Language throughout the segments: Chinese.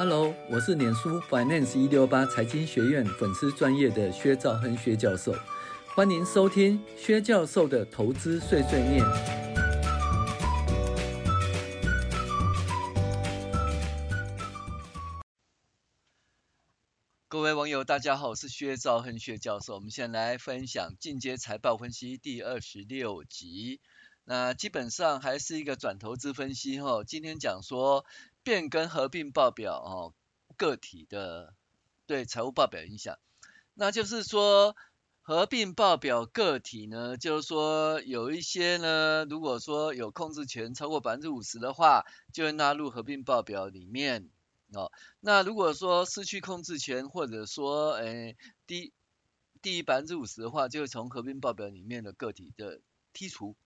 Hello，我是脸书 Finance 一六八财经学院粉丝专业的薛兆亨薛教授，欢迎收听薛教授的投资碎碎念。各位网友，大家好，我是薛兆亨薛教授。我们先来分享进阶财报分析第二十六集。那基本上还是一个转投资分析哈。今天讲说。变更合并报表哦，个体的对财务报表影响，那就是说合并报表个体呢，就是说有一些呢，如果说有控制权超过百分之五十的话，就会纳入合并报表里面哦。那如果说失去控制权或者说诶低低于百分之五十的话，就会从合并报表里面的个体的剔除。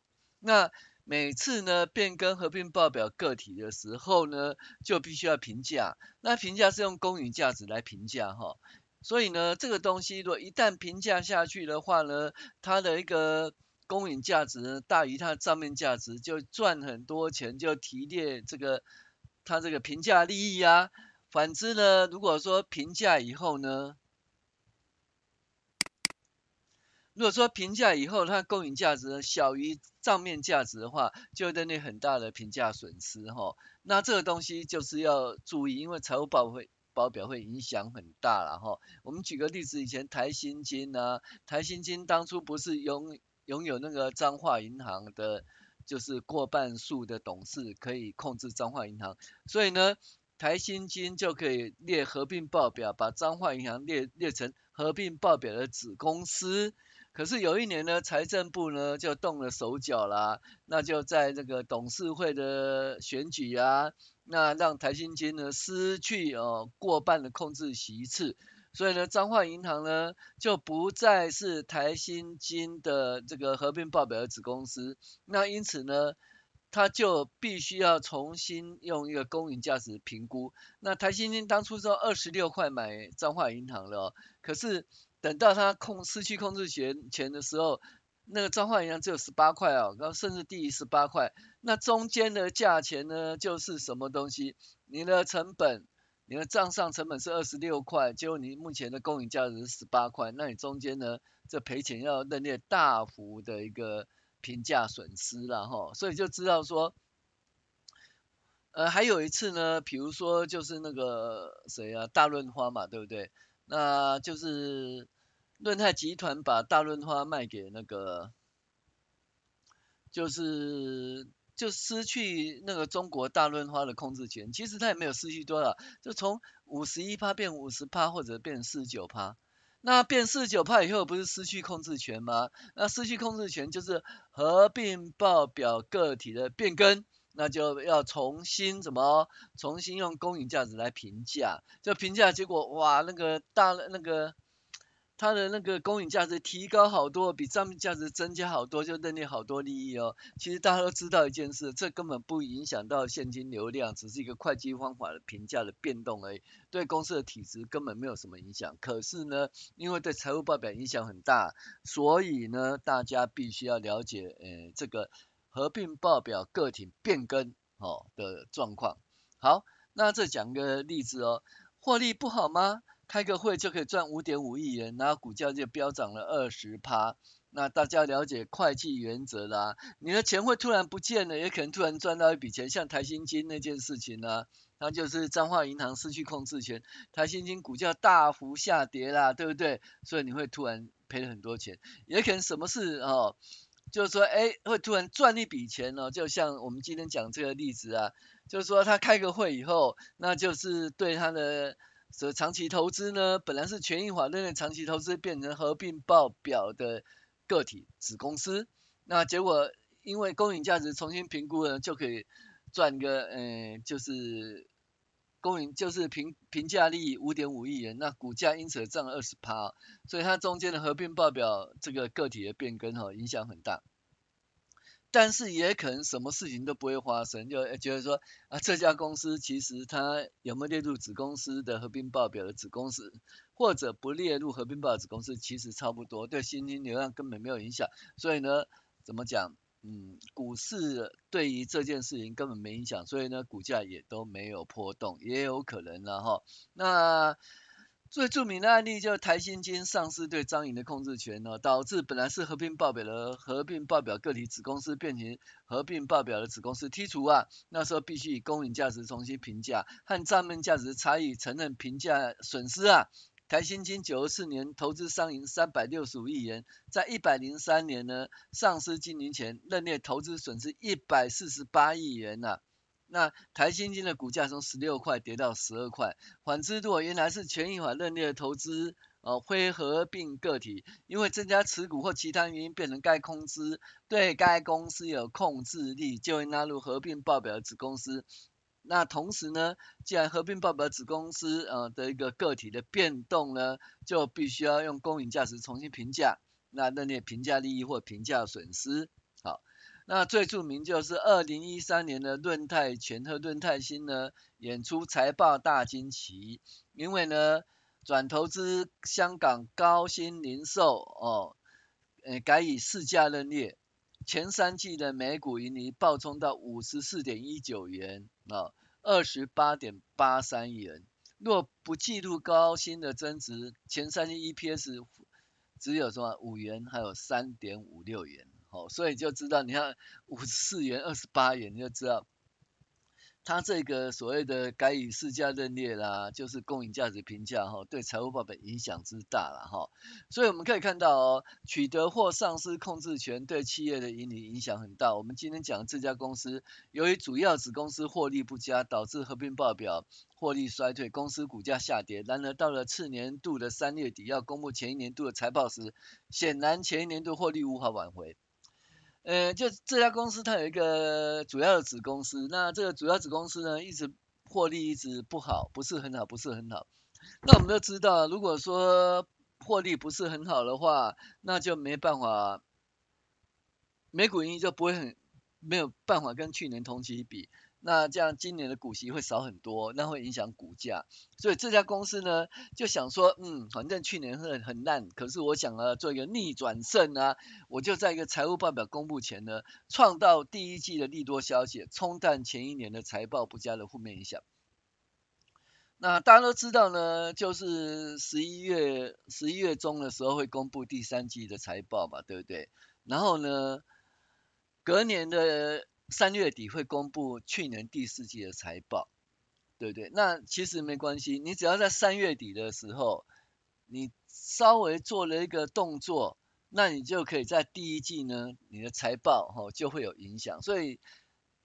那每次呢变更合并报表个体的时候呢，就必须要评价。那评价是用公允价值来评价哈，所以呢这个东西如果一旦评价下去的话呢，它的一个公允价值大于它的账面价值，就赚很多钱，就提列这个它这个评价利益啊。反之呢，如果说评价以后呢，如果说评价以后，它公允价值小于账面价值的话，就会带来很大的评价损失哈。那这个东西就是要注意，因为财务报会报表会影响很大了哈。我们举个例子，以前台新金啊，台新金当初不是拥拥有那个彰化银行的，就是过半数的董事可以控制彰化银行，所以呢，台新金就可以列合并报表，把彰化银行列列成合并报表的子公司。可是有一年呢，财政部呢就动了手脚啦，那就在这个董事会的选举啊，那让台新金呢失去哦过半的控制席次，所以呢，彰化银行呢就不再是台新金的这个合并报表的子公司，那因此呢，他就必须要重新用一个公允价值评估。那台新金当初说二十六块买彰化银行了，可是。等到他控失去控制权权的时候，那个彰化银行只有十八块哦，然后甚至低于十八块。那中间的价钱呢，就是什么东西？你的成本，你的账上成本是二十六块，结果你目前的公允价值是十八块，那你中间呢，这赔钱要认列大幅的一个评价损失了哈。所以就知道说，呃，还有一次呢，比如说就是那个谁啊，大润发嘛，对不对？那就是润泰集团把大润发卖给那个，就是就失去那个中国大润发的控制权。其实他也没有失去多少，就从五十一趴变五十趴，或者变四十九趴。那变四十九趴以后，不是失去控制权吗？那失去控制权就是合并报表个体的变更。那就要重新怎么重新用公允价值来评价，就评价结果哇，那个大那个它的那个公允价值提高好多，比账面价值增加好多，就认定好多利益哦。其实大家都知道一件事，这根本不影响到现金流量，只是一个会计方法的评价的变动而已，对公司的体质根本没有什么影响。可是呢，因为对财务报表影响很大，所以呢，大家必须要了解，呃，这个。合并报表个体变更哦的状况，好，那这讲个例子哦，获利不好吗？开个会就可以赚五点五亿元，然后股价就飙涨了二十趴。那大家了解会计原则啦，你的钱会突然不见了，也可能突然赚到一笔钱，像台新金那件事情呢，那就是彰化银行失去控制权，台新金股价大幅下跌啦，对不对？所以你会突然赔了很多钱，也可能什么事哦。就是说，哎，会突然赚一笔钱哦，就像我们今天讲这个例子啊，就是说他开个会以后，那就是对他的这长期投资呢，本来是权益法认为长期投资变成合并报表的个体子公司，那结果因为公允价值重新评估了，就可以赚个，嗯，就是。公允就是评评价利益五点五亿元，那股价因此涨了二十趴，所以它中间的合并报表这个个体的变更哈影响很大，但是也可能什么事情都不会发生，就觉得说啊这家公司其实它有没有列入子公司的合并报表的子公司，或者不列入合并报表子公司其实差不多，对现金流量根本没有影响，所以呢怎么讲嗯，股市对于这件事情根本没影响，所以呢，股价也都没有波动，也有可能了哈。那最著名的案例就是台新金丧失对张颖的控制权呢，导致本来是合并报表的合并报表个体子公司变成合并报表的子公司剔除啊，那时候必须以公允价值重新评价和账面价值差异承认评价损失啊。台新金九十四年投资商银三百六十五亿元，在一百零三年呢，丧失经营权，认列投资损失一百四十八亿元呐、啊。那台新金的股价从十六块跌到十二块。反之，如果原来是权益法认列的投资，哦，非合并个体，因为增加持股或其他原因变成该公司对该公司有控制力，就会纳入合并报表的子公司。那同时呢，既然合并报表子公司呃的一个个体的变动呢，就必须要用公允价值重新评价，那认列评价利益或评价损失。好，那最著名就是二零一三年的润泰全和润泰新呢演出财报大惊奇，因为呢转投资香港高新零售哦，呃改以市价认列。前三季的每股盈利暴冲到五十四点一九元啊，二十八点八三元。若不计入高新的增值，前三季 EPS 只有什么五元，还有三点五六元。哦，所以就知道，你看五十四元、二十八元，你就知道。它这个所谓的改以市价认列啦，就是公允价值评价哈，对财务报表影响之大了哈。所以我们可以看到哦，取得或丧失控制权对企业的盈利影响很大。我们今天讲的这家公司，由于主要子公司获利不佳，导致合并报表获利衰退，公司股价下跌。然而到了次年度的三月底要公布前一年度的财报时，显然前一年度获利无法挽回。呃，就这家公司它有一个主要的子公司，那这个主要子公司呢，一直获利一直不好，不是很好，不是很好。那我们都知道，如果说获利不是很好的话，那就没办法，每股盈利就不会很，没有办法跟去年同期比。那这样今年的股息会少很多，那会影响股价。所以这家公司呢，就想说，嗯，反正去年很很烂，可是我想啊，做一个逆转胜啊，我就在一个财务报表公布前呢，创造第一季的利多消息，冲淡前一年的财报不佳的负面影响。那大家都知道呢，就是十一月十一月中的时候会公布第三季的财报嘛，对不对？然后呢，隔年的。三月底会公布去年第四季的财报，对不对？那其实没关系，你只要在三月底的时候，你稍微做了一个动作，那你就可以在第一季呢，你的财报哈就会有影响，所以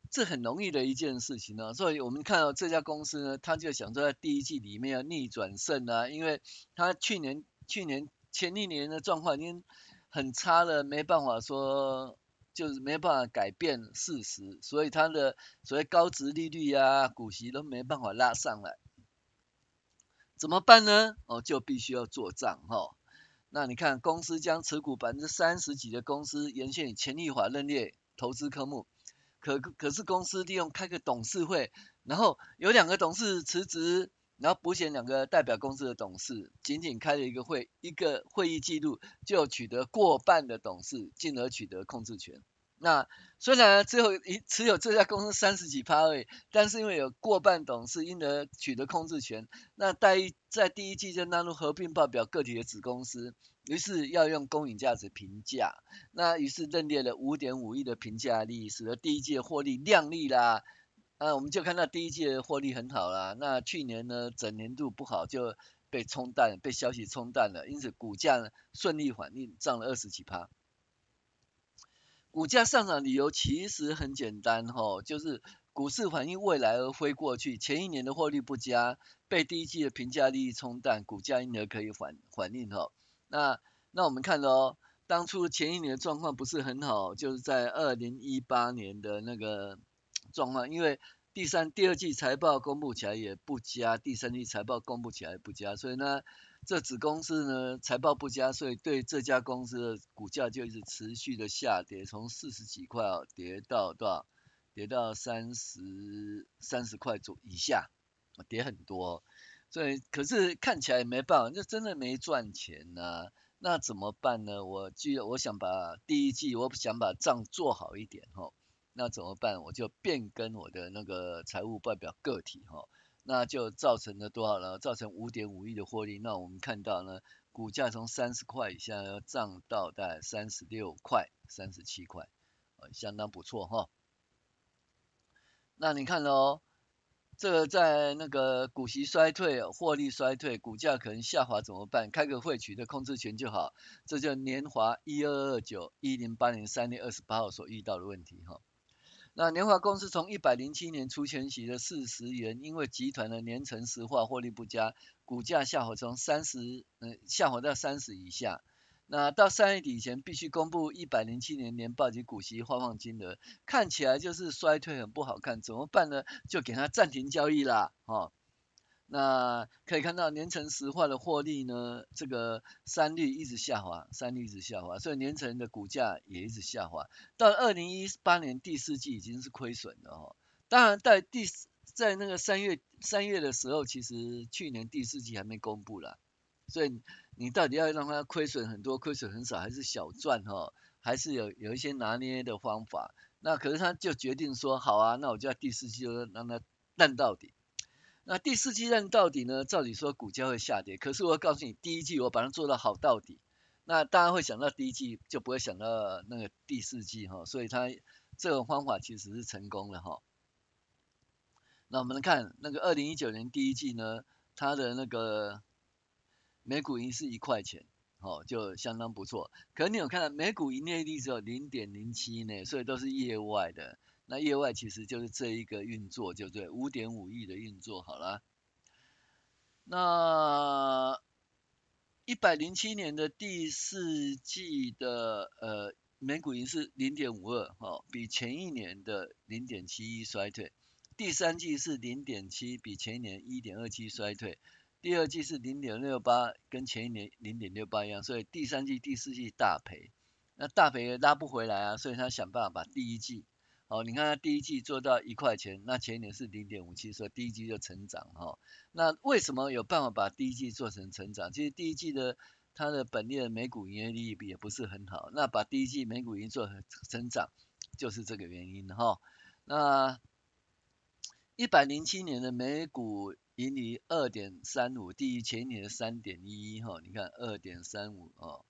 这很容易的一件事情呢。所以我们看到这家公司呢，他就想说在第一季里面要逆转胜啊，因为他去年去年前一年的状况已经很差了，没办法说。就是没办法改变事实，所以它的所谓高值利率啊，股息都没办法拉上来，怎么办呢？哦，就必须要做账哈、哦。那你看，公司将持股百分之三十几的公司，沿线以权益法认列投资科目，可可是公司利用开个董事会，然后有两个董事辞职，然后补选两个代表公司的董事，仅仅开了一个会，一个会议记录就取得过半的董事，进而取得控制权。那虽然只有一持有这家公司三十几趴位，但是因为有过半董事因而取得控制权，那在在第一季就纳入合并报表个体的子公司，于是要用公允价值评价，那于是认列了五点五亿的评价利益，使得第一季的获利亮丽啦。啊，我们就看到第一季的获利很好啦。那去年呢，整年度不好就被冲淡，被消息冲淡了，因此股价呢顺利反应，涨了二十几趴。股价上涨理由其实很简单哈，就是股市反映未来而非过去，前一年的获利不佳，被第一季的评价利益冲淡，股价因而可以反反应哈。那那我们看哦，当初前一年的状况不是很好，就是在二零一八年的那个状况，因为第三、第二季财报公布起来也不佳，第三季财报公布起来也不佳，所以呢。这子公司呢财报不佳，所以对这家公司的股价就一直持续的下跌，从四十几块哦跌到多少？跌到三十三十块左以下，跌很多。所以可是看起来也没办法，就真的没赚钱呐、那怎么办呢？我就我想把第一季，我想把账做好一点哈。那怎么办？我就变更我的那个财务报表个体哈。那就造成了多少呢？造成五点五亿的获利。那我们看到呢，股价从三十块以下要涨到大概三十六块、三十七块，呃，相当不错哈。那你看喽，这个在那个股息衰退、获利衰退、股价可能下滑怎么办？开个会取得控制权就好。这就年华一二二九一零八年三月二十八号所遇到的问题哈。那年华公司从一百零七年出前息的四十元，因为集团的年成石化获利不佳，股价下滑从三十，嗯，下滑到三十以下。那到三月底前必须公布一百零七年年报及股息发放金额，看起来就是衰退很不好看，怎么办呢？就给它暂停交易啦，哦。那可以看到年成石化的获利呢，这个三率一直下滑，三率一直下滑，所以年成的股价也一直下滑。到二零一八年第四季已经是亏损的哦。当然在第在那个三月三月的时候，其实去年第四季还没公布啦，所以你到底要让它亏损很多，亏损很少，还是小赚哈？还是有有一些拿捏的方法。那可是他就决定说，好啊，那我就要第四季就让它烂到底。那第四季烂到底呢？照理说股价会下跌，可是我告诉你，第一季我把它做到好到底，那大家会想到第一季，就不会想到那个第四季哈，所以它这个方法其实是成功的哈。那我们来看那个二零一九年第一季呢，它的那个每股盈是一块钱，好，就相当不错。可是你有看到每股盈业利只有零点零七呢，所以都是业外的。那业外其实就是这一个运作，就对，五点五亿的运作好了。那一百零七年的第四季的呃每股盈是零点五二，哈，比前一年的零点七一衰退。第三季是零点七，比前一年一点二七衰退。第二季是零点六八，跟前一年零点六八一样，所以第三季、第四季大赔。那大赔也拉不回来啊，所以他想办法把第一季。好，你看它第一季做到一块钱，那前年是零点五七，所以第一季就成长哈。那为什么有办法把第一季做成成长？其实第一季的它的本业的每股营业利益也不是很好，那把第一季每股盈做成成长，就是这个原因哈。那一百零七年的每股盈利二点三五，低于前年的三点一一哈。你看二点三五哦，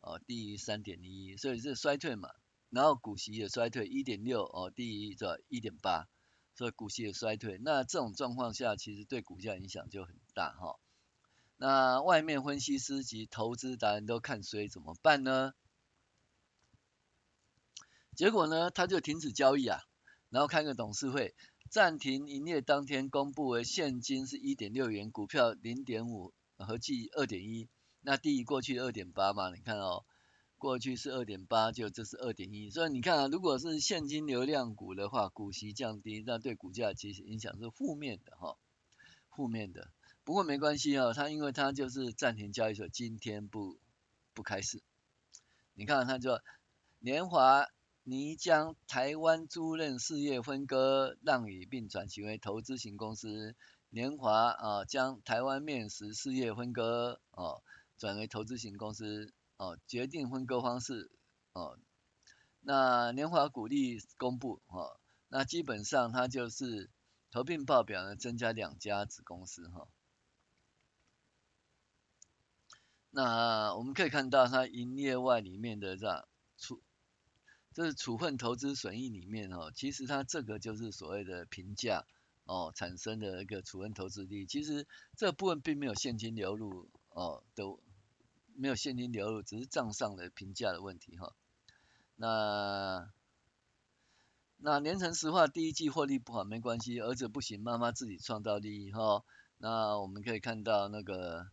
哦低于三点一一，所以是衰退嘛。然后股息也衰退一点六哦，低于这一点八，所以股息也衰退。那这种状况下，其实对股价影响就很大哈、那外面分析师及投资达人都看衰，怎么办呢？结果呢，他就停止交易啊，然后开个董事会，暂停营业当天公布为现金是一点六元，股票零点五，合计二点一，那低于过去二点八嘛，你看哦。过去是二点八，就这是二点一，所以你看啊，如果是现金流量股的话，股息降低，那对股价其实影响是负面的哈，负面的。不过没关系啊，它因为它就是暂停交易所，今天不不开市。你看它就年华拟将台湾租赁事业分割让与并转型为投资型公司，年华啊将台湾面食事业分割哦转为投资型公司。哦，决定分割方式，哦，那年华股利公布，哦，那基本上它就是合并报表呢，增加两家子公司，哈、哦。那我们可以看到它营业外里面的这处，这是处分投资损益里面，哦，其实它这个就是所谓的评价，哦，产生的一个处分投资利益，其实这部分并没有现金流入，哦，都。没有现金流入，只是账上的评价的问题哈。那那连成石化第一季获利不好没关系，儿子不行，妈妈自己创造利益哈。那我们可以看到那个，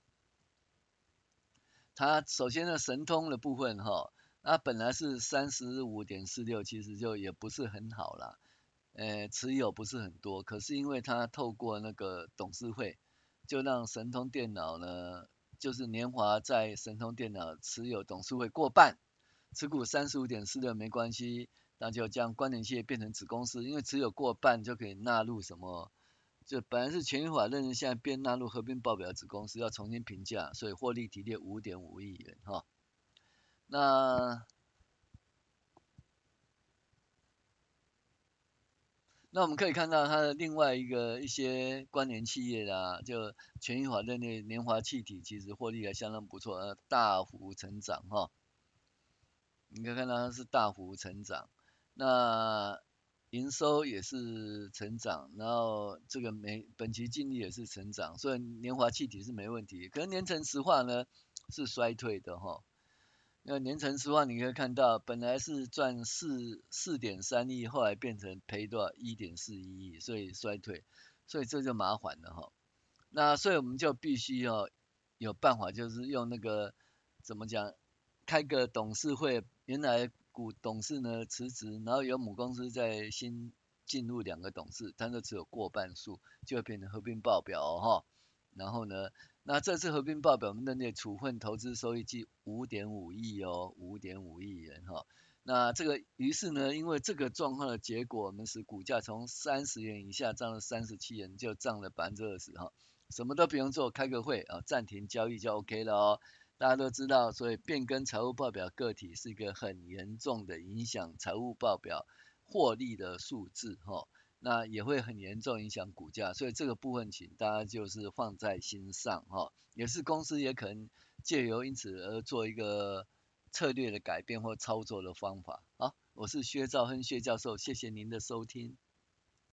它首先呢神通的部分哈，那本来是三十五点四六，其实就也不是很好啦，呃持有不是很多，可是因为它透过那个董事会，就让神通电脑呢。就是年华在神通电脑持有董事会过半，持股三十五点四六没关系，那就将关联企业变成子公司，因为持有过半就可以纳入什么，就本来是权益法认证，现在变纳入合并报表子公司，要重新评价，所以获利提列五点五亿元哈。那那我们可以看到它的另外一个一些关联企业啦，就全益法人的年华气体其实获利还相当不错，大幅成长哈。你可以看到它是大幅成长，那营收也是成长，然后这个每本期净利也是成长，所以年华气体是没问题。可是年成石化呢是衰退的哈。那年成石化你可以看到，本来是赚四四点三亿，后来变成赔多少一点四一亿，所以衰退，所以这就麻烦了哈。那所以我们就必须要有办法，就是用那个怎么讲，开个董事会，原来股董事呢辞职，然后由母公司再新进入两个董事，但是只有过半数，就会变成合并报表哈。然后呢？那这次合并报表，我们认列处分投资收益计五点五亿哦，五点五亿元哈。那这个于是呢，因为这个状况的结果，我们使股价从三十元以下涨了三十七元，就涨了百分之二十哈。什么都不用做，开个会啊，暂停交易就 OK 了哦。大家都知道，所以变更财务报表个体是一个很严重的影响财务报表获利的数字哈。那也会很严重影响股价，所以这个部分请大家就是放在心上哈，也是公司也可能借由因此而做一个策略的改变或操作的方法。好，我是薛兆亨薛教授，谢谢您的收听。